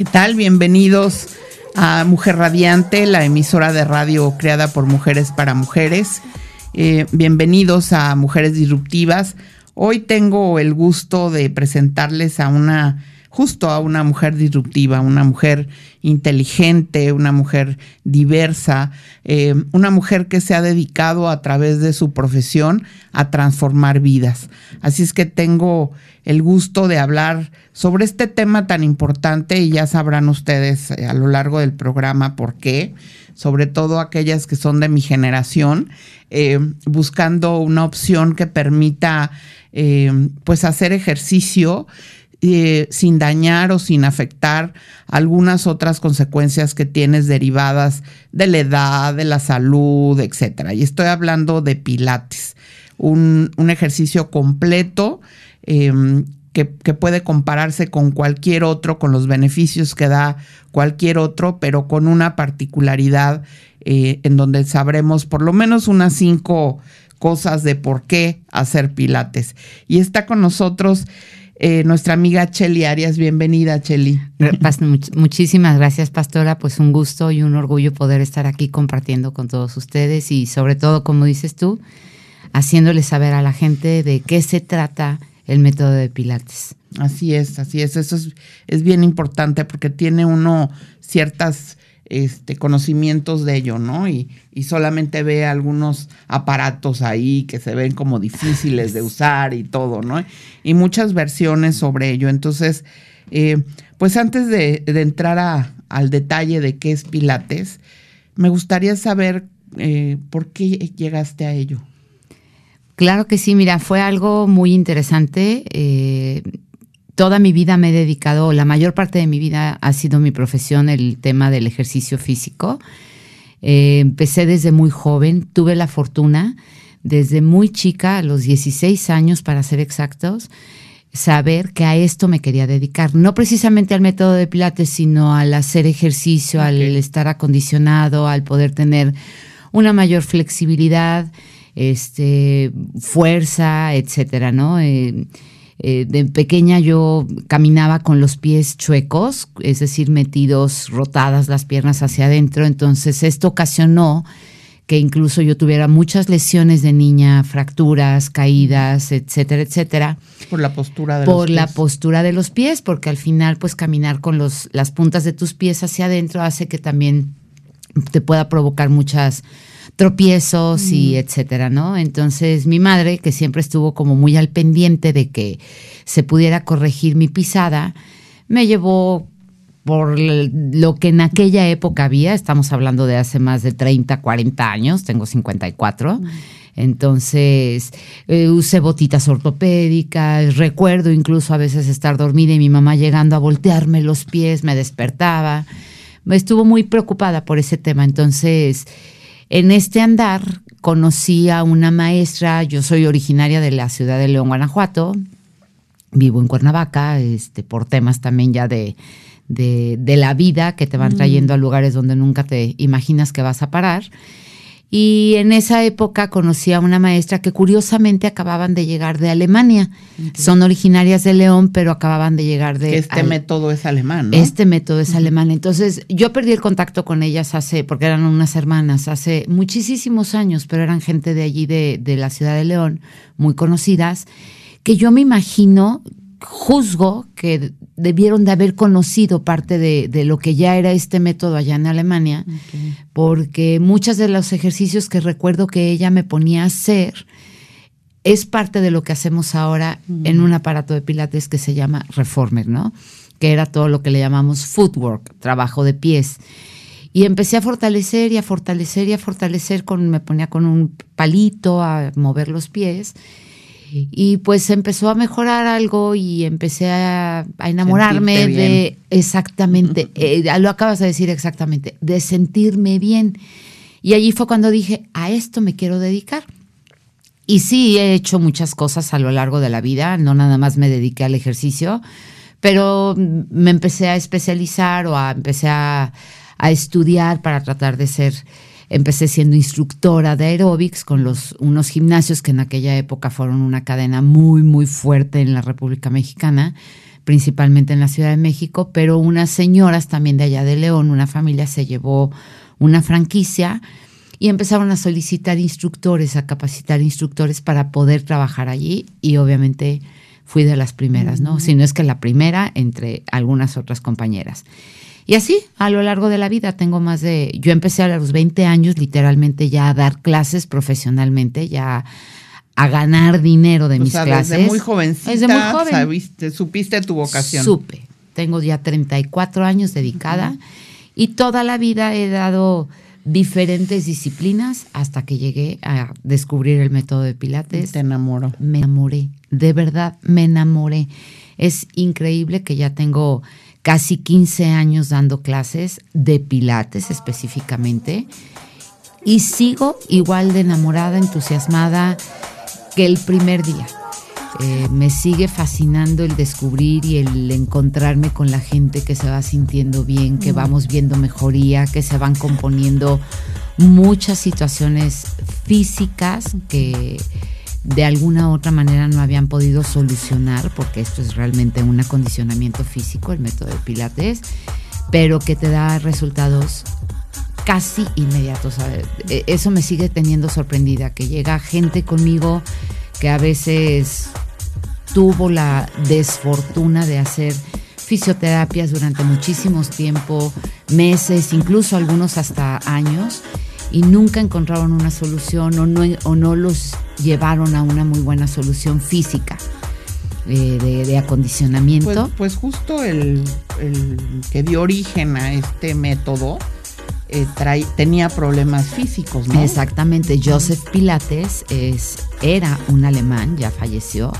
¿Qué tal? Bienvenidos a Mujer Radiante, la emisora de radio creada por mujeres para mujeres. Eh, bienvenidos a Mujeres Disruptivas. Hoy tengo el gusto de presentarles a una justo a una mujer disruptiva, una mujer inteligente, una mujer diversa, eh, una mujer que se ha dedicado a través de su profesión a transformar vidas. Así es que tengo el gusto de hablar sobre este tema tan importante y ya sabrán ustedes eh, a lo largo del programa por qué, sobre todo aquellas que son de mi generación, eh, buscando una opción que permita pues hacer ejercicio eh, sin dañar o sin afectar algunas otras consecuencias que tienes derivadas de la edad, de la salud, etcétera. Y estoy hablando de Pilates, un, ejercicio completo em, que, puede compararse con cualquier otro, con los beneficios que da cualquier otro, pero con una particularidad eh, en donde sabremos por lo menos unas cinco cosas de por qué hacer Pilates. Y está con nosotros eh, nuestra amiga Cheli Arias. Bienvenida, Cheli. Muchísimas gracias, Pastora. Pues un gusto y un orgullo poder estar aquí compartiendo con todos ustedes y sobre todo, como dices tú, haciéndole saber a la gente de qué se trata el método de Pilates. Así es, así es. Eso es, es bien importante porque tiene uno ciertas este, conocimientos de ello, ¿no? Y, solamente ve algunos aparatos ahí que se ven como difíciles de usar y todo, ¿no? Y muchas versiones sobre ello. Entonces, eh, pues antes de, entrar al detalle de qué es Pilates, me gustaría saber eh, por qué llegaste a ello. Claro que sí, mira, fue algo muy interesante. Eh, toda mi vida me he dedicado, la mayor parte de mi vida ha sido mi profesión el tema del ejercicio físico. Eh, empecé desde muy joven, tuve la fortuna desde muy chica, a los 16 años para ser exactos, saber que a esto me quería dedicar, no precisamente al método de Pilates, sino al hacer ejercicio, al estar acondicionado, al poder tener una mayor flexibilidad, este, fuerza, etcétera, ¿no? Eh, eh, de pequeña yo caminaba con los pies chuecos, es decir, metidos, rotadas las piernas hacia adentro. Entonces esto ocasionó que incluso yo tuviera muchas lesiones de niña, fracturas, caídas, etcétera, etcétera. Por la postura de los pies. Por la postura de los pies, porque al final, pues caminar con los, las puntas de tus pies hacia adentro hace que también te pueda provocar muchas tropiezos y mm. etcétera, ¿no? Entonces mi madre, que siempre estuvo como muy al pendiente de que se pudiera corregir mi pisada, me llevó por lo que en aquella época había, estamos hablando de hace más de 30, 40 años, tengo 54. Mm. Entonces, eh, usé botitas ortopédicas, recuerdo incluso a veces estar dormida y mi mamá llegando a voltearme los pies, me despertaba. Estuvo muy preocupada por ese tema. Entonces, en este andar conocí a una maestra, yo soy originaria de la ciudad de León, Guanajuato, vivo en Cuernavaca, este, por temas también ya de, de, la vida que te van mm. trayendo a lugares donde nunca te imaginas que vas a parar. Y en esa época conocí a una maestra que curiosamente acababan de llegar de Alemania. Son originarias de León, pero acababan de llegar de... Este método es alemán, ¿no? Este método es alemán. Entonces, yo perdí el contacto con ellas hace, porque eran unas hermanas, hace muchísimos años, pero eran gente de allí, de, de la ciudad de León, muy conocidas, que yo me imagino juzgo que debieron de haber conocido parte de, lo que ya era este método allá en Alemania, porque muchos de los ejercicios que recuerdo que ella me ponía a hacer es parte de lo que hacemos ahora en un aparato de pilates que se llama Reformer, ¿no? Que era todo lo que le llamamos footwork, trabajo de pies. Y empecé a fortalecer y a fortalecer y a fortalecer, con, me ponía con un palito a mover los pies Y pues empezó a mejorar algo y empecé a, enamorarme de exactamente, eh, lo acabas de decir exactamente, de sentirme bien. Y allí fue cuando dije, a esto me quiero dedicar. Y sí, he hecho muchas cosas a lo largo de la vida, no nada más me dediqué al ejercicio, pero me empecé a especializar o a, empecé a, a estudiar para tratar de ser Empecé siendo instructora de aeróbics con los, unos gimnasios que en aquella época fueron una cadena muy, muy fuerte en la República Mexicana, principalmente en la Ciudad de México, pero unas señoras también de allá de León, una familia se llevó una franquicia y empezaron a solicitar instructores, a capacitar instructores para poder trabajar allí y obviamente fui de las primeras, ¿no? Si no es que la primera entre algunas otras compañeras. Y así, a lo largo de la vida, tengo más de, yo empecé a los 20 años literalmente ya a dar clases profesionalmente, ya a ganar dinero de mis clases. Desde muy jovencita, desde muy joven. supiste tu vocación. Supe. Tengo ya 34 años dedicada y toda la vida he dado diferentes disciplinas hasta que llegué a descubrir el método de Pilates. Te enamoró. Me enamoré, de verdad me enamoré. Es increíble que ya tengo casi 15 años dando clases de pilates específicamente. y sigo igual de enamorada, entusiasmada que el primer día. Eh, me sigue fascinando el descubrir y el encontrarme con la gente que se va sintiendo bien, que vamos viendo mejoría, que se van componiendo muchas situaciones físicas que de alguna otra manera no habían podido solucionar, porque esto es realmente un acondicionamiento físico, el método de Pilates, pero que te da resultados casi inmediatos. E, eso me sigue teniendo sorprendida, que llega gente conmigo que a veces tuvo la desfortuna de hacer fisioterapias durante muchísimos tiempo, meses, incluso algunos hasta años, y nunca encontraron una solución o no, o no los llevaron a una muy buena solución física eh, de, acondicionamiento. Pues, pues justo el, que dio origen a este método eh, tenía problemas físicos, ¿no? Exactamente. Joseph Pilates es, era un alemán, ya falleció,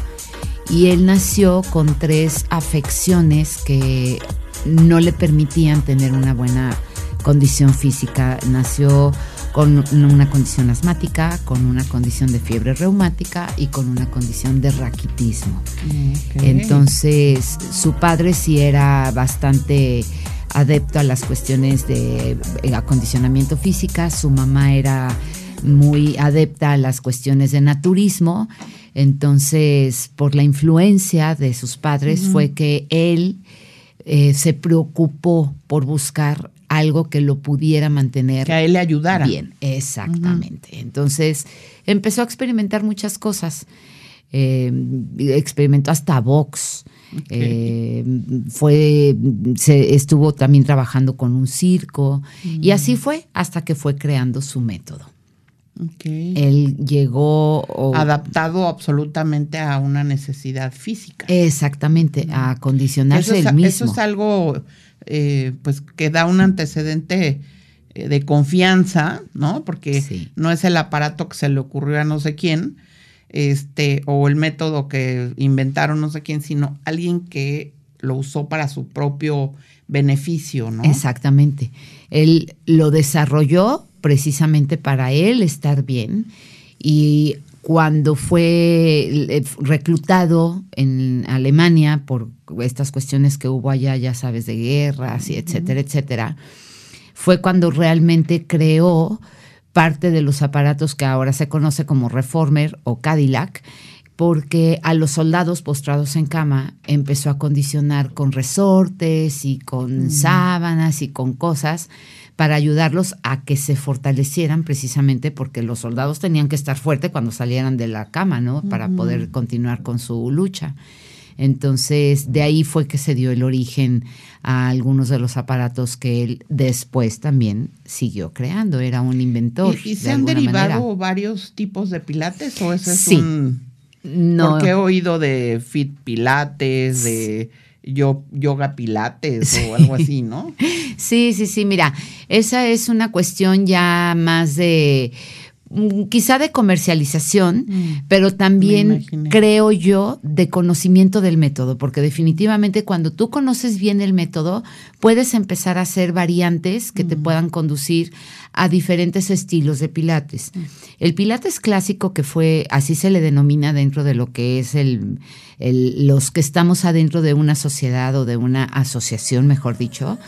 y él nació con tres afecciones que no le permitían tener una buena condición física. Nació con una condición asmática, con una condición de fiebre reumática y con una condición de raquitismo. Entonces, su padre sí era bastante adepto a las cuestiones de eh, acondicionamiento física, su mamá era muy adepta a las cuestiones de naturismo, entonces por la influencia de sus padres fue que él eh, se preocupó por buscar algo que lo pudiera mantener. Que a él le ayudara. Bien, exactamente. Entonces empezó a experimentar muchas cosas. Eh, experimentó hasta box. Eh, fue, se estuvo también trabajando con un circo y mm. así fue hasta que fue creando su método. Él llegó adaptado absolutamente a una necesidad física. Exactamente, a acondicionarse el mismo. Eso es algo eh, pues que da un antecedente eh, de confianza, ¿no? Porque no es el aparato que se le ocurrió a no sé quién, este, o el método que inventaron no sé quién, sino alguien que lo usó para su propio beneficio, ¿no? Exactamente. Él lo desarrolló precisamente para él estar bien y cuando fue eh, reclutado en Alemania por estas cuestiones que hubo allá, ya sabes, de guerras y etcétera, etcétera, fue cuando realmente creó parte de los aparatos que ahora se conoce como Reformer o Cadillac, porque a los soldados postrados en cama empezó a condicionar con resortes y con sábanas y con cosas para ayudarlos a que se fortalecieran precisamente porque los soldados tenían que estar fuertes cuando salieran de la cama, ¿no? Para poder continuar con su lucha. Entonces, de ahí fue que se dio el origen a algunos de los aparatos que él después también siguió creando. Era un inventor. ¿Y, se han derivado varios tipos de pilates o ese es un... No. Porque he oído de fit pilates, de yo, yoga pilates o algo así, ¿no? Sí, sí, sí, mira, esa es una cuestión ya más de quizá de comercialización, mm. pero también creo yo de conocimiento del método, porque definitivamente cuando tú conoces bien el método, puedes empezar a hacer variantes que te mm. puedan conducir a diferentes estilos de pilates. El pilates clásico, que fue, así se le denomina dentro de lo que es el, los que estamos adentro de una sociedad o de una asociación, mejor dicho,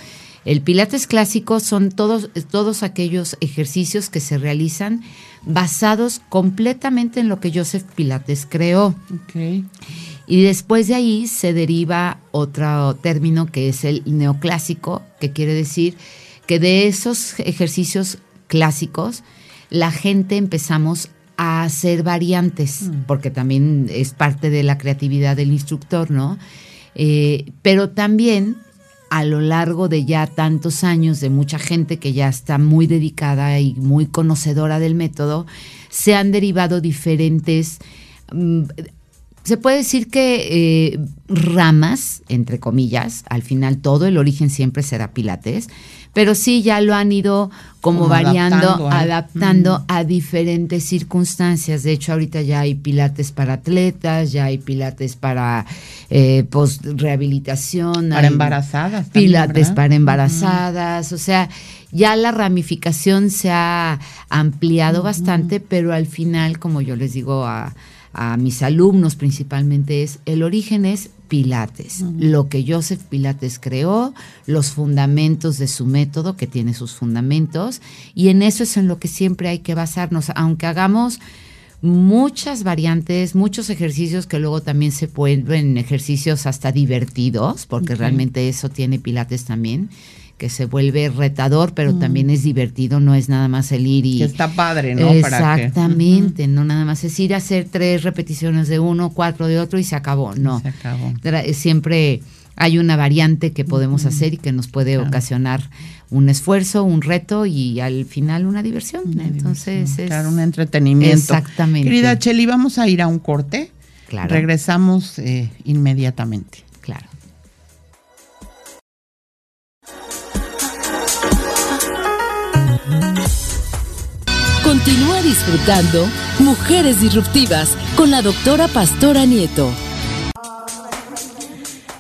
el Pilates clásico son todos, todos aquellos ejercicios que se realizan basados completamente en lo que Joseph Pilates creó. Y después de ahí se deriva otro término que es el neoclásico, que quiere decir que de esos ejercicios clásicos la gente empezamos a hacer variantes, mm. porque también es parte de la creatividad del instructor, ¿no? Eh, pero también a lo largo de ya tantos años de mucha gente que ya está muy dedicada y muy conocedora del método, se han derivado diferentes, mm, se puede decir que eh, ramas, entre comillas, al final todo el origen siempre será Pilates, pero sí ya lo han ido como, variando, adaptando, a diferentes circunstancias. De hecho, ahorita ya hay pilates para atletas, ya hay pilates para eh, post rehabilitación. Para embarazadas. pilates para embarazadas, o sea, ya la ramificación se ha ampliado bastante, pero al final, como yo les digo a, a mis alumnos principalmente, es el origen es Pilates, lo que Joseph Pilates creó, los fundamentos de su método, que tiene sus fundamentos, y en eso es en lo que siempre hay que basarnos, aunque hagamos muchas variantes, muchos ejercicios que luego también se pueden ejercicios hasta divertidos, porque realmente eso tiene Pilates también que se vuelve retador, pero mm. también es divertido, no es nada más el ir y... Que está padre, ¿no? Exactamente, no nada más es ir a hacer tres repeticiones de uno, cuatro de otro y se acabó, no. Se acabó. Siempre hay una variante que podemos hacer y que nos puede ocasionar un esfuerzo, un reto y al final una diversión. Entonces es... Claro, un entretenimiento. Exactamente. Querida Cheli, vamos a ir a un corte. Claro. Regresamos eh, inmediatamente. Continúa disfrutando Mujeres Disruptivas con la doctora Pastora Nieto.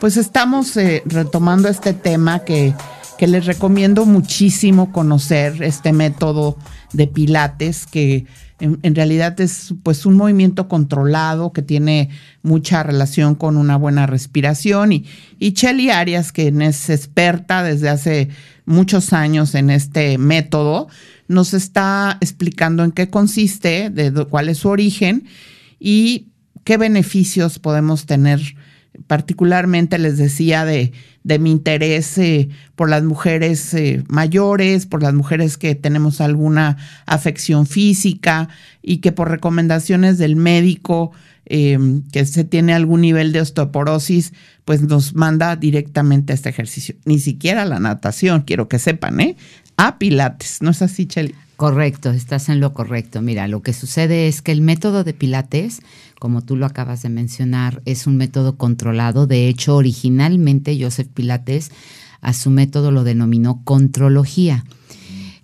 Pues estamos eh, retomando este tema que, que les recomiendo muchísimo conocer, este método de Pilates que en, realidad es pues un movimiento controlado que tiene mucha relación con una buena respiración y, y Arias, que es experta desde hace muchos años en este método, nos está explicando en qué consiste, de cuál es su origen y qué beneficios podemos tener. Particularmente les decía de, de mi interés eh, por las mujeres eh, mayores, por las mujeres que tenemos alguna afección física y que por recomendaciones del médico em, que se tiene algún nivel de osteoporosis, pues nos manda directamente a este ejercicio. Ni siquiera la natación, quiero que sepan, ¿eh? A Pilates, ¿no es así, Cheli? Correcto, estás en lo correcto. Mira, lo que sucede es que el método de Pilates, como tú lo acabas de mencionar, es un método controlado. De hecho, originalmente Joseph Pilates a su método lo denominó contrología.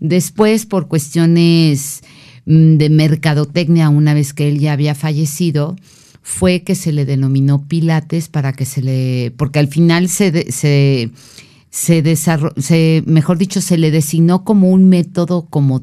Después, por cuestiones mm, de mercadotecnia, una vez que él ya había fallecido, fue que se le denominó Pilates para que se le, porque al final se, se se, mejor dicho, se le designó como un método como,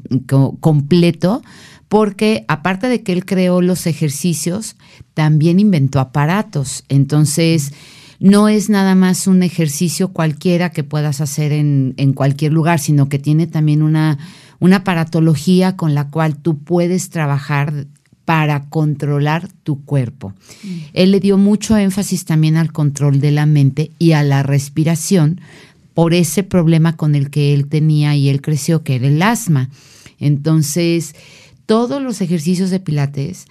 completo, porque aparte de que él creó los ejercicios, también inventó aparatos. Entonces, no es nada más un ejercicio cualquiera que puedas hacer en, en cualquier lugar, sino que tiene también una, una aparatología con la cual tú puedes trabajar para controlar tu cuerpo. Mm. Él le dio mucho énfasis también al control de la mente y a la respiración, por ese problema con el que él tenía y él creció, que era el asma. Entonces, todos los ejercicios de Pilates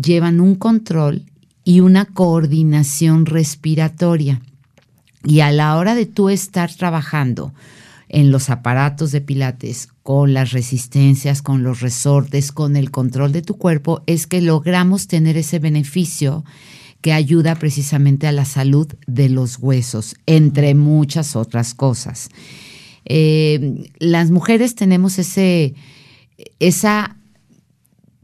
llevan un control y una coordinación respiratoria. Y a la hora de tú estar trabajando en los aparatos de Pilates, con las resistencias, con los resortes, con el control de tu cuerpo, es que logramos tener ese beneficio que ayuda precisamente a la salud de los huesos, entre muchas otras cosas. Eh, las mujeres tenemos ese, esa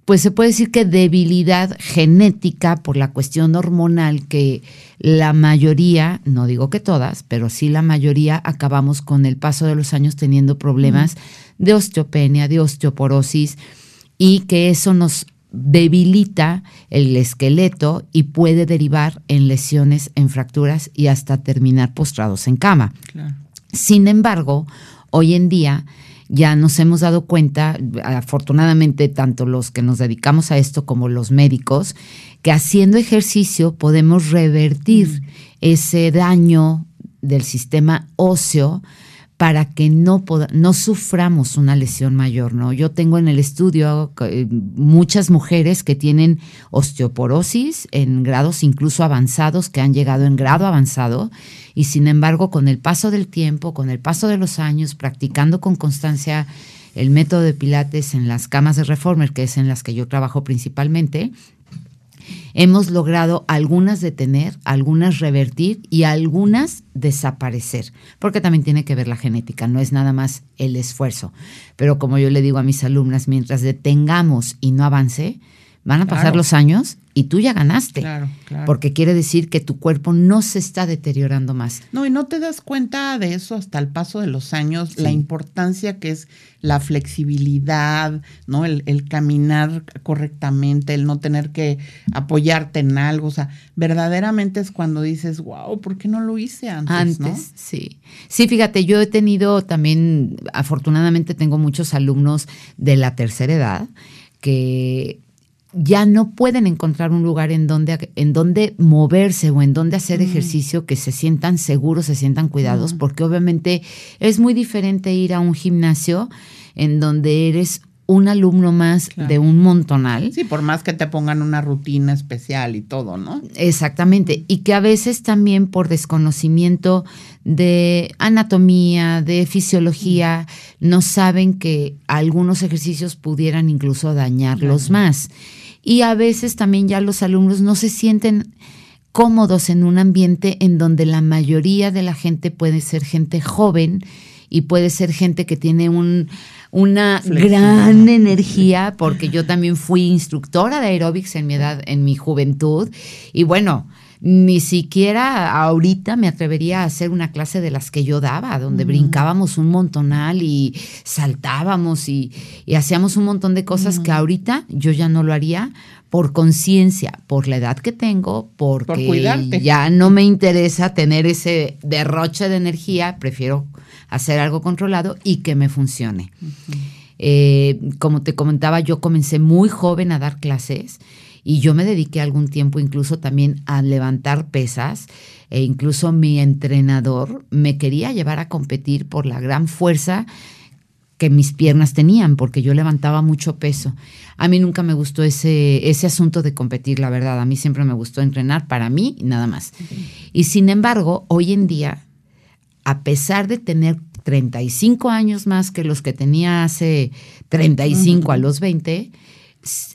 pues se puede decir que debilidad genética por la cuestión hormonal que la mayoría, no digo que todas, pero sí la mayoría acabamos con el paso de los años teniendo problemas de osteopenia, de osteoporosis y que eso nos debilita el esqueleto y puede derivar en lesiones, en fracturas y hasta terminar postrados en cama. Sin embargo, hoy en día ya nos hemos dado cuenta, afortunadamente tanto los que nos dedicamos a esto como los médicos, que haciendo ejercicio podemos revertir mm. ese daño del sistema óseo para que no, no suframos una lesión mayor, ¿no? Yo tengo en el estudio eh, muchas mujeres que tienen osteoporosis en grados incluso avanzados, que han llegado en grado avanzado, y sin embargo, con el paso del tiempo, con el paso de los años, practicando con constancia el método de Pilates en las camas de Reformer, que es en las que yo trabajo principalmente, hemos logrado algunas detener, algunas revertir y algunas desaparecer, porque también tiene que ver la genética, no es nada más el esfuerzo. Pero como yo le digo a mis alumnas, mientras detengamos y no avance, van a pasar los años y tú ya ganaste. Claro, claro. Porque quiere decir que tu cuerpo no se está deteriorando más. No, y no te das cuenta de eso hasta el paso de los años, la importancia que es la flexibilidad, ¿no? El, caminar correctamente, el no tener que apoyarte en algo. O sea, verdaderamente es cuando dices, wow, ¿por qué no lo hice antes? Antes, sí. Sí, fíjate, yo he tenido también, afortunadamente tengo muchos alumnos de la tercera edad que ya no pueden encontrar un lugar en donde, en donde moverse o en donde hacer ejercicio que se sientan seguros, se sientan cuidados, porque obviamente es muy diferente ir a un gimnasio en donde eres un alumno más de un montonal. Sí, por más que te pongan una rutina especial y todo, ¿no? Exactamente. Y que a veces también por desconocimiento de anatomía, de fisiología, no saben que algunos ejercicios pudieran incluso dañarlos más y a veces también ya los alumnos no se sienten cómodos en un ambiente en donde la mayoría de la gente puede ser gente joven y puede ser gente que tiene un, una gran energía, porque yo también fui instructora de aeróbics en mi edad, en mi juventud, y bueno, ni siquiera ahorita me atrevería a hacer una clase de las que yo daba, donde brincábamos un montonal y saltábamos y, hacíamos un montón de cosas que ahorita yo ya no lo haría por conciencia, por la edad que tengo, porque ya no me interesa tener ese derroche de energía, prefiero hacer algo controlado y que me funcione. Eh, como te comentaba, yo comencé muy joven a dar clases y yo me dediqué algún tiempo incluso también a levantar pesas e incluso mi entrenador me quería llevar a competir por la gran fuerza que mis piernas tenían, porque yo levantaba mucho peso. A mí nunca me gustó ese, ese asunto de competir, la verdad. A mí siempre me gustó entrenar para mí y nada más. Y sin embargo, hoy en día, a pesar de tener 35 años más que los que tenía hace 35 a los 20,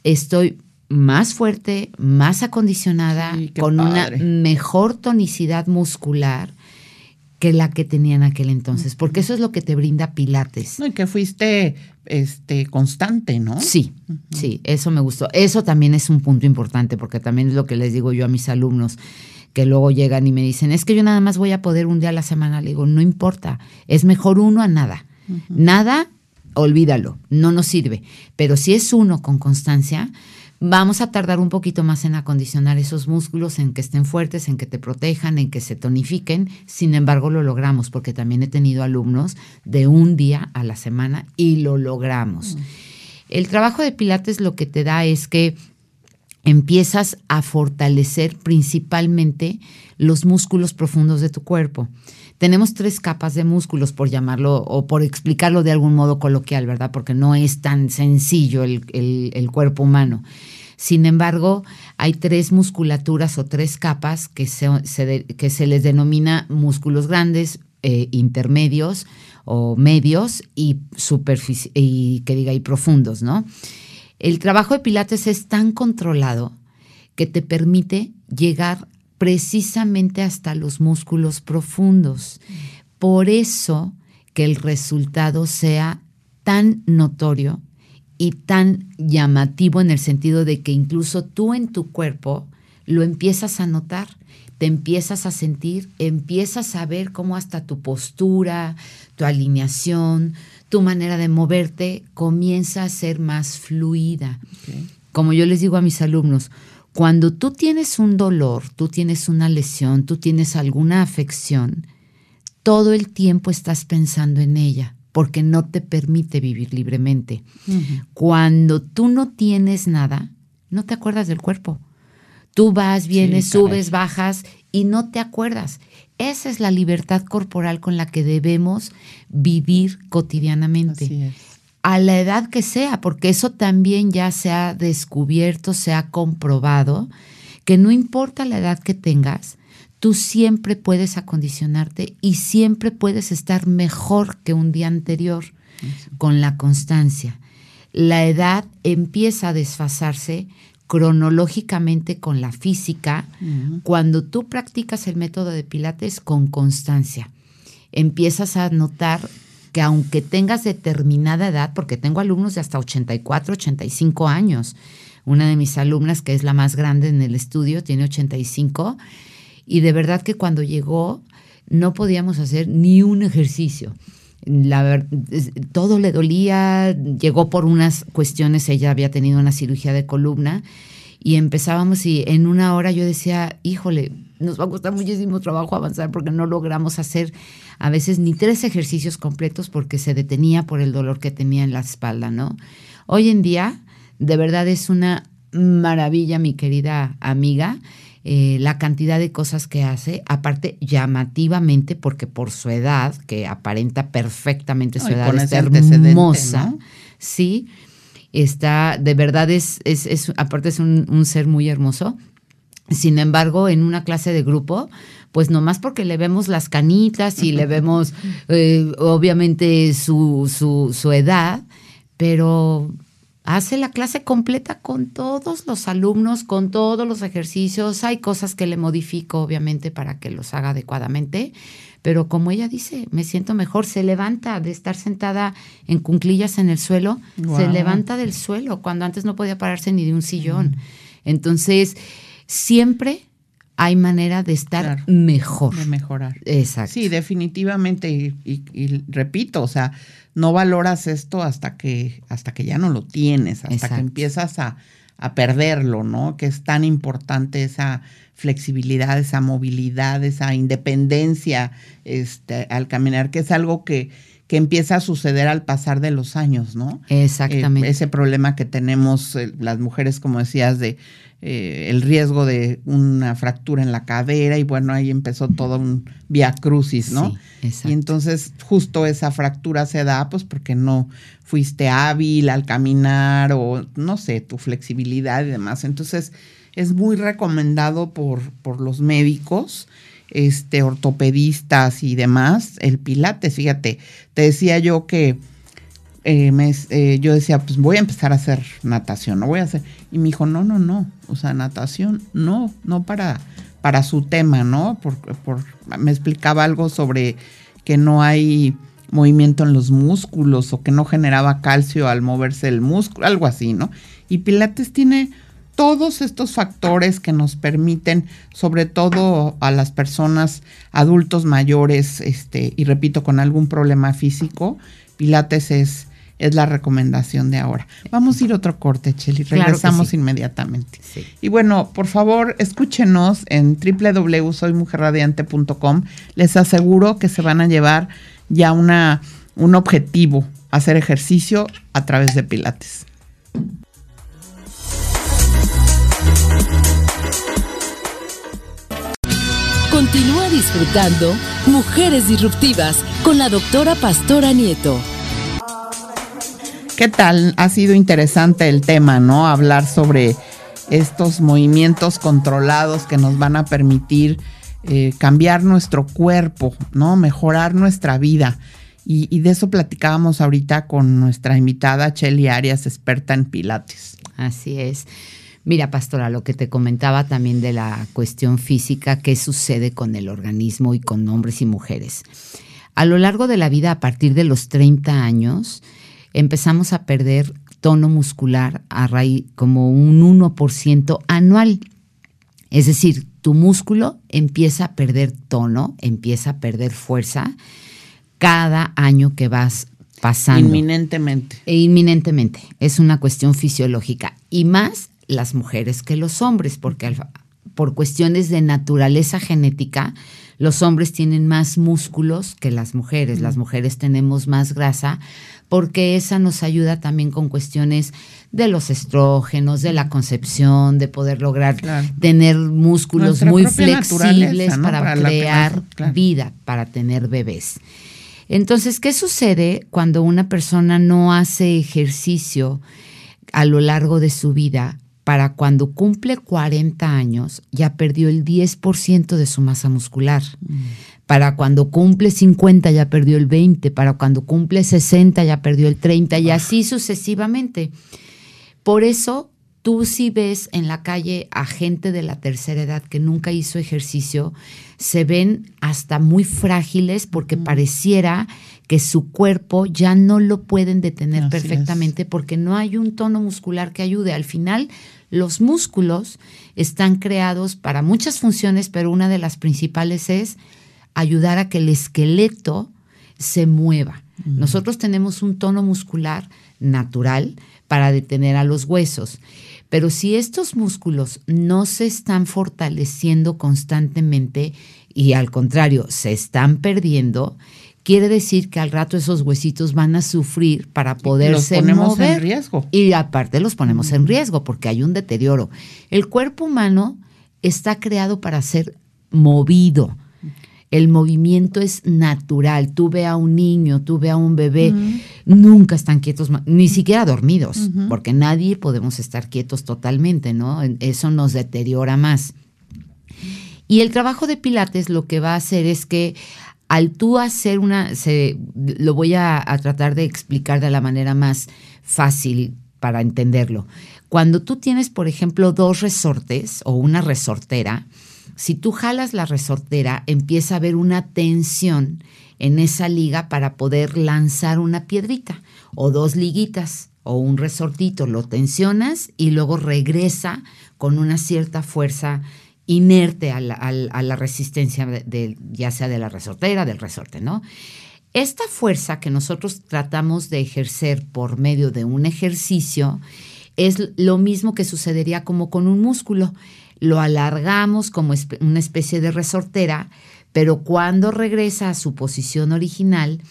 estoy más fuerte, más acondicionada, con una mejor tonicidad muscular que la que tenía en aquel entonces, porque eso es lo que te brinda Pilates. No, y que fuiste este constante, ¿no? Sí, sí, eso me gustó. Eso también es un punto importante, porque también es lo que les digo yo a mis alumnos, que luego llegan y me dicen, es que yo nada más voy a poder un día a la semana. Le digo, no importa, es mejor uno a nada. Nada, olvídalo, no nos sirve. Pero si es uno con constancia, Vamos a tardar un poquito más en acondicionar esos músculos, en que estén fuertes, en que te protejan, en que se tonifiquen. Sin embargo, lo logramos porque también he tenido alumnos de un día a la semana y lo logramos. Mm. El trabajo de Pilates lo que te da es que empiezas a fortalecer principalmente los músculos profundos de tu cuerpo. Tenemos tres capas de músculos, por llamarlo o por explicarlo de algún modo coloquial, ¿verdad? Porque no es tan sencillo el, cuerpo humano. Sin embargo, hay tres musculaturas o tres capas que se, les denomina músculos grandes, eh, intermedios o medios y, y que diga y profundos, ¿no? El trabajo de Pilates es tan controlado que te permite llegar precisamente hasta los músculos profundos. Por eso que el resultado sea tan notorio y tan llamativo en el sentido de que incluso tú en tu cuerpo lo empiezas a notar, te empiezas a sentir, empiezas a ver cómo hasta tu postura, tu alineación, tu manera de moverte comienza a ser más fluida. Como yo les digo a mis alumnos, cuando tú tienes un dolor, tú tienes una lesión, tú tienes alguna afección, todo el tiempo estás pensando en ella porque no te permite vivir libremente. Cuando tú no tienes nada, no te acuerdas del cuerpo. Tú vas, vienes, subes, bajas y no te acuerdas. Esa es la libertad corporal con la que debemos vivir cotidianamente. A la edad que sea, porque eso también ya se ha descubierto, se ha comprobado, que no importa la edad que tengas, tú siempre puedes acondicionarte y siempre puedes estar mejor que un día anterior con la constancia. La edad empieza a desfasarse cronológicamente con la física cuando tú practicas el método de Pilates con constancia. Empiezas a notar que aunque tengas determinada edad, porque tengo alumnos de hasta 84, 85 años, una de mis alumnas, que es la más grande en el estudio, tiene 85, y de verdad que cuando llegó no podíamos hacer ni un ejercicio. La todo le dolía, llegó por unas cuestiones, ella había tenido una cirugía de columna y empezábamos y en una hora yo decía, híjole, nos va a costar muchísimo trabajo avanzar porque no logramos hacer a veces ni tres ejercicios completos porque se detenía por el dolor que tenía en la espalda, ¿no? Hoy en día, de verdad es una maravilla, mi querida amiga. Eh, la cantidad de cosas que hace, aparte llamativamente, porque por su edad, que aparenta perfectamente su edad, es hermosa, sí, está, de verdad es, es, aparte es un, ser muy hermoso. Sin embargo, en una clase de grupo, pues nomás porque le vemos las canitas y le vemos, eh, obviamente, su, su, su edad, pero hace la clase completa con todos los alumnos, con todos los ejercicios. Hay cosas que le modifico, obviamente, para que los haga adecuadamente, pero como ella dice, me siento mejor, se levanta de estar sentada en cunclillas en el suelo, se levanta del suelo, cuando antes no podía pararse ni de un sillón. Entonces, siempre hay manera de estar mejor. De mejorar. Exacto. Sí, definitivamente. Y, repito, o sea, no valoras esto hasta que, hasta que ya no lo tienes, hasta que empiezas a, a, perderlo, ¿no? Que es tan importante esa flexibilidad, esa movilidad, esa independencia este, al caminar, que es algo que, que empieza a suceder al pasar de los años, ¿no? Exactamente. Eh, ese problema que tenemos eh, las mujeres, como decías, de eh, el riesgo de una fractura en la cadera y bueno, ahí empezó todo un via crucis, ¿no? y entonces justo esa fractura se da pues porque no fuiste hábil al caminar o no sé, tu flexibilidad y demás. Entonces es muy recomendado por, por los médicos este, ortopedistas y demás, el pilates, fíjate, te decía yo que eh, eh, yo decía, pues voy a empezar a hacer natación, no voy a hacer. Y me dijo, no, no, no, o sea, natación, no, no para, para su tema, ¿no? Por, por, me explicaba algo sobre que no hay movimiento en los músculos o que no generaba calcio al moverse el músculo, algo así, ¿no? Y Pilates tiene todos estos factores que nos permiten, sobre todo a las personas adultos mayores, este, y repito, con algún problema físico, Pilates es es la recomendación de ahora. Vamos a ir otro corte, Cheli. Regresamos inmediatamente. Y bueno, por favor, escúchenos en www.soymujerradiante.com. Les aseguro que se van a llevar ya una, un objetivo, hacer ejercicio a través de Pilates. Continúa disfrutando Mujeres Disruptivas con la doctora Pastora Nieto. ¿Qué tal? Ha sido interesante el tema, ¿no? Hablar sobre estos movimientos controlados que nos van a permitir eh, cambiar nuestro cuerpo, ¿no? Mejorar nuestra vida. Y, de eso platicábamos ahorita con nuestra invitada Chelly Arias, experta en Pilates. Así es. Mira, pastora, lo que te comentaba también de la cuestión física, qué sucede con el organismo y con hombres y mujeres. A lo largo de la vida, a partir de los 30 años, empezamos a perder tono muscular a raíz como un 1% anual. Es decir, tu músculo empieza a perder tono, empieza a perder fuerza cada año que vas pasando. Inminentemente. E inminentemente. Es una cuestión fisiológica. Y más las mujeres que los hombres, porque por cuestiones de naturaleza genética, los hombres tienen más músculos que las mujeres. Las mujeres tenemos más grasa porque esa nos ayuda también con cuestiones de los estrógenos, de la concepción, de poder lograr tener músculos muy flexibles para, crear vida, para tener bebés. Entonces, ¿qué sucede cuando una persona no hace ejercicio a lo largo de su vida? Para cuando cumple 40 años, ya perdió el 10% de su masa muscular. Mm. Para cuando cumple 50 ya perdió el 20, para cuando cumple 60 ya perdió el 30 y así sucesivamente. Por eso tú si ves en la calle a gente de la tercera edad que nunca hizo ejercicio, se ven hasta muy frágiles porque mm. pareciera que su cuerpo ya no lo pueden detener perfectamente porque no hay un tono muscular que ayude. Al final, los músculos están creados para muchas funciones, pero una de las principales es ayudar a que el esqueleto se mueva. Nosotros tenemos un tono muscular natural para detener a los huesos, pero si estos músculos no se están fortaleciendo constantemente y al contrario se están perdiendo, quiere decir que al rato esos huesitos van a sufrir para poderse los ponemos mover. en riesgo. Y aparte los ponemos en riesgo porque hay un deterioro. El cuerpo humano está creado para ser movido el movimiento es natural. Tú ve a un niño, tú ve a un bebé, nunca están quietos, ni siquiera dormidos, porque nadie podemos estar quietos totalmente, ¿no? Eso nos deteriora más. Y el trabajo de Pilates lo que va a hacer es que al tú hacer una, se, lo voy a tratar de explicar de la manera más fácil para entenderlo. Cuando tú tienes, por ejemplo, dos resortes o una resortera, si tú jalas la resortera, empieza a haber una tensión en esa liga para poder lanzar una piedrita o dos liguitas o un resortito, lo tensionas y luego regresa con una cierta fuerza inerte a la, resistencia, de, ya sea de la resortera, del resorte, ¿no? Esta fuerza que nosotros tratamos de ejercer por medio de un ejercicio es lo mismo que sucedería como con un músculo lo alargamos como una especie de resortera, pero cuando regresa a su posición original,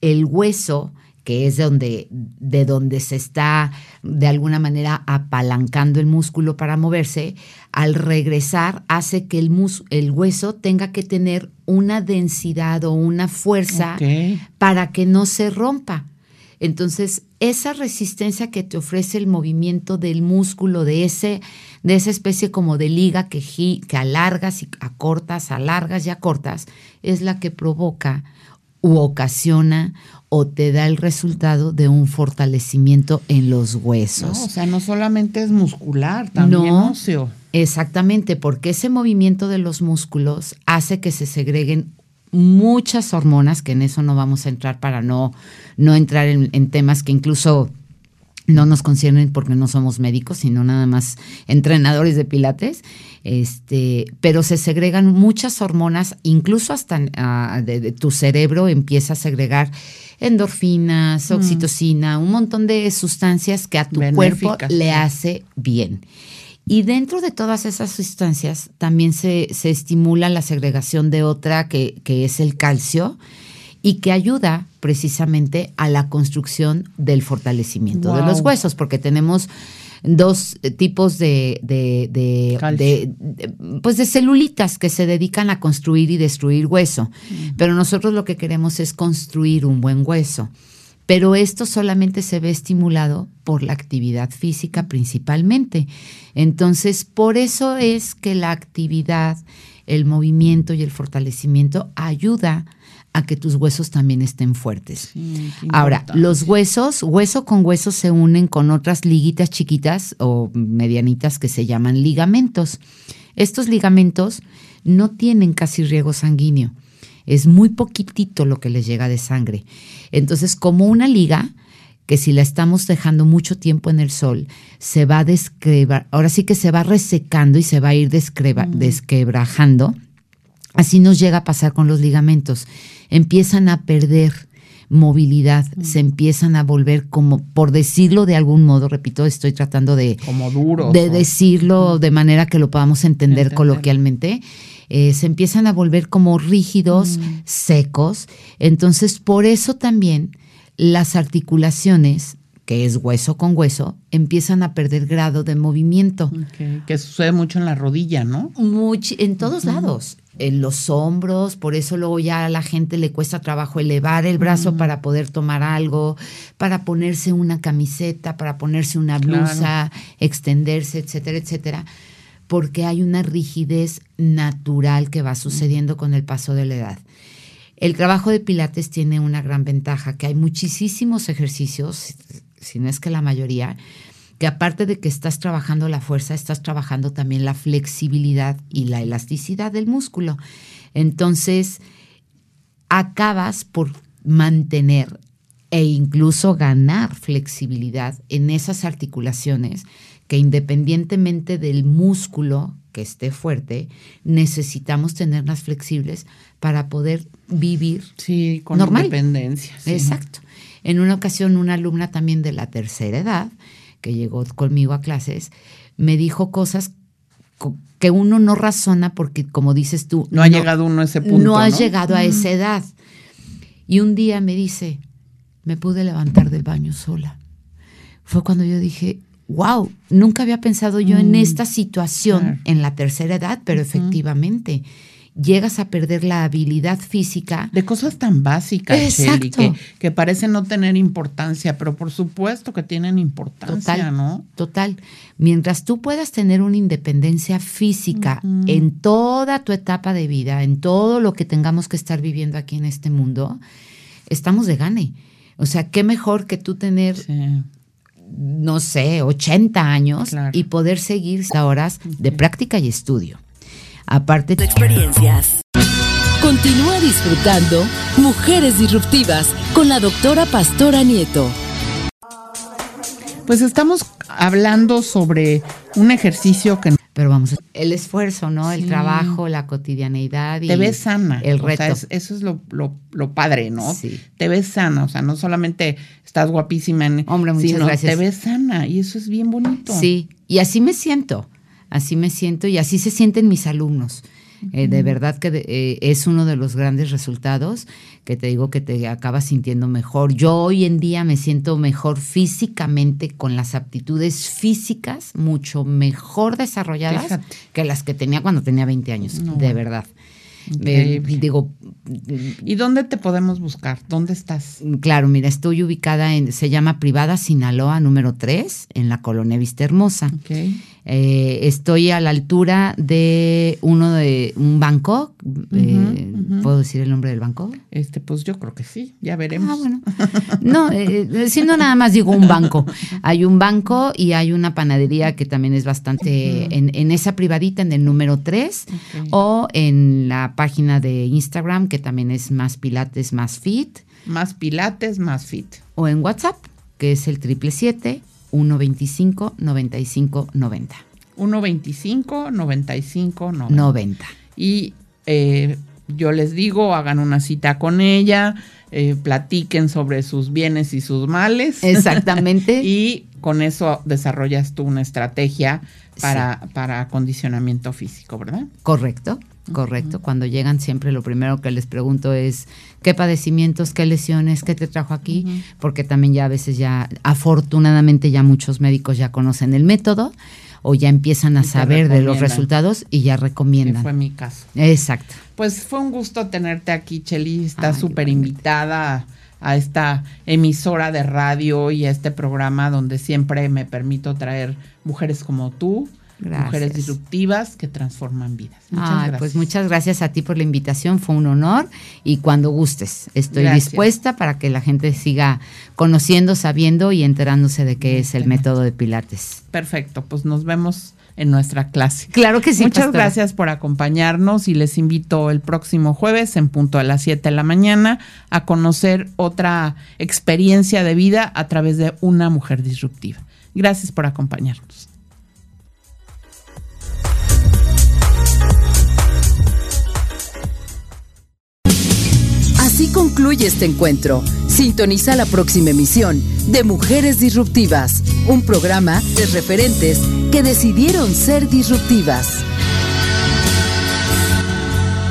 el hueso, que es de donde, de donde se está de alguna manera apalancando el músculo para moverse, al regresar hace que el, el hueso tenga que tener una densidad o una fuerza para que no se rompa. Entonces, esa resistencia que te ofrece el movimiento del músculo, de, ese, de esa especie como de liga que, que alargas y acortas, alargas y acortas, es la que provoca u ocasiona o te da el resultado de un fortalecimiento en los huesos. No, o sea, no solamente es muscular, también no, óseo. Exactamente, porque ese movimiento de los músculos hace que se segreguen muchas hormonas, que en eso no vamos a entrar para no, no entrar en, temas que incluso no nos conciernen porque no somos médicos, sino nada más entrenadores de pilates. Este, pero se segregan muchas hormonas, incluso hasta ah, de, tu cerebro empieza a segregar endorfinas, mm. oxitocina, un montón de sustancias que a tu cuerpo le hace bien. Y dentro de todas esas sustancias también se, estimula la segregación de otra que, es el calcio y que ayuda precisamente a la construcción del fortalecimiento de los huesos, porque tenemos dos tipos de, de, pues de celulitas que se dedican a construir y destruir hueso. Pero nosotros lo que queremos es construir un buen hueso pero esto solamente se ve estimulado por la actividad física principalmente. Entonces, por eso es que la actividad, el movimiento y el fortalecimiento ayuda a que tus huesos también estén fuertes. Ahora, los huesos, hueso con hueso se unen con otras liguitas chiquitas o medianitas que se llaman ligamentos. Estos ligamentos no tienen casi riego sanguíneo es muy poquitito lo que les llega de sangre. Entonces, como una liga, que si la estamos dejando mucho tiempo en el sol, se va a desquebrar, ahora sí que se va resecando y se va a ir desquebrajando. Así nos llega a pasar con los ligamentos. Empiezan a perder movilidad, se empiezan a volver como, por decirlo de algún modo, repito, estoy tratando de, como duros, de decirlo de manera que lo podamos entender, coloquialmente, eh, se empiezan a volver como rígidos, secos. Entonces, por eso también las articulaciones, que es hueso con hueso, empiezan a perder grado de movimiento. Que sucede mucho en la rodilla, ¿no? en todos lados. En los hombros, por eso luego ya a la gente le cuesta trabajo elevar el brazo para poder tomar algo, para ponerse una camiseta, para ponerse una blusa, extenderse, etcétera, etcétera, porque hay una rigidez natural que va sucediendo con el paso de la edad. El trabajo de Pilates tiene una gran ventaja, que hay muchísimos ejercicios, si no es que la mayoría, que aparte de que estás trabajando la fuerza, estás trabajando también la flexibilidad y la elasticidad del músculo. Entonces, acabas por mantener e incluso ganar flexibilidad en esas articulaciones que independientemente del músculo que esté fuerte, necesitamos tenerlas flexibles para poder vivir sí, con normal. independencia. Exacto. En una ocasión, una alumna también de la tercera edad, que llegó conmigo a clases, me dijo cosas que uno no razona porque, como dices tú, no ha llegado uno a ese punto. No ha llegado a esa edad. Y un día me dice, me pude levantar del baño sola. Fue cuando yo dije, wow, nunca había pensado yo en mm, esta situación en la tercera edad, pero efectivamente llegas a perder la habilidad física. De cosas tan básicas, Shelly, que, que parecen no tener importancia, pero por supuesto que tienen importancia, total, ¿no? Total. Mientras tú puedas tener una independencia física en toda tu etapa de vida, en todo lo que tengamos que estar viviendo aquí en este mundo, estamos de gane. O sea, qué mejor que tú tener no sé, 80 años y poder seguir horas de práctica y estudio. Aparte de experiencias. Continúa disfrutando Mujeres Disruptivas con la doctora Pastora Nieto. Pues estamos hablando sobre un ejercicio que pero vamos, el esfuerzo, ¿no? El trabajo, la cotidianeidad y te ves sana. El reto. eso es lo, lo, padre, ¿no? Sí. Te ves sana, o sea, no solamente estás guapísima, en, Hombre, muchas sino gracias. te ves sana y eso es bien bonito. Sí, y así me siento, así me siento y así se sienten mis alumnos. Eh, de verdad que eh, es uno de los grandes resultados que te digo que te acabas sintiendo mejor. Yo hoy en día me siento mejor físicamente con las aptitudes físicas mucho mejor desarrolladas que las que tenía cuando tenía 20 años, de verdad. Eh, digo, ¿y dónde te podemos buscar? ¿Dónde estás? Claro, mira, estoy ubicada en, se llama Privada Sinaloa número 3, en la colonia Vista Hermosa. Eh, estoy a la altura de uno de un banco. Eh, ¿Puedo decir el nombre del banco? Este, pues yo creo que sí, ya veremos. Ah, bueno. No, eh, siendo nada más digo un banco. Hay un banco y hay una panadería que también es bastante en, esa privadita, en el número 3, o en la página de Instagram, que también es más pilates, más fit. Más pilates, más fit. O en WhatsApp, que es el triple siete 125 95 90. 125 95 90. 90. Y eh, yo les digo, hagan una cita con ella, eh, platiquen sobre sus bienes y sus males. Exactamente. y con eso desarrollas tú una estrategia para, para acondicionamiento físico, ¿verdad? Correcto. Correcto. Cuando llegan siempre lo primero que les pregunto es qué padecimientos, qué lesiones, qué te trajo aquí, porque también ya a veces ya, afortunadamente ya muchos médicos ya conocen el método o ya empiezan a saber de los resultados y ya recomiendan. fue mi caso. Exacto. Pues fue un gusto tenerte aquí, Cheli. Estás súper invitada a esta emisora de radio y a este programa donde siempre me permito traer mujeres como tú Mujeres disruptivas que transforman vidas. Muchas ah, gracias. Pues muchas gracias a ti por la invitación, fue un honor y cuando gustes, estoy dispuesta para que la gente siga conociendo, sabiendo y enterándose de qué es el método de Pilates. Perfecto, pues nos vemos en nuestra clase. Claro que sí. Muchas gracias por acompañarnos y les invito el próximo jueves en punto a las 7 de la mañana a conocer otra experiencia de vida a través de una mujer disruptiva. Gracias por acompañarnos. concluye este encuentro. Sintoniza la próxima emisión de Mujeres Disruptivas, un programa de referentes que decidieron ser disruptivas.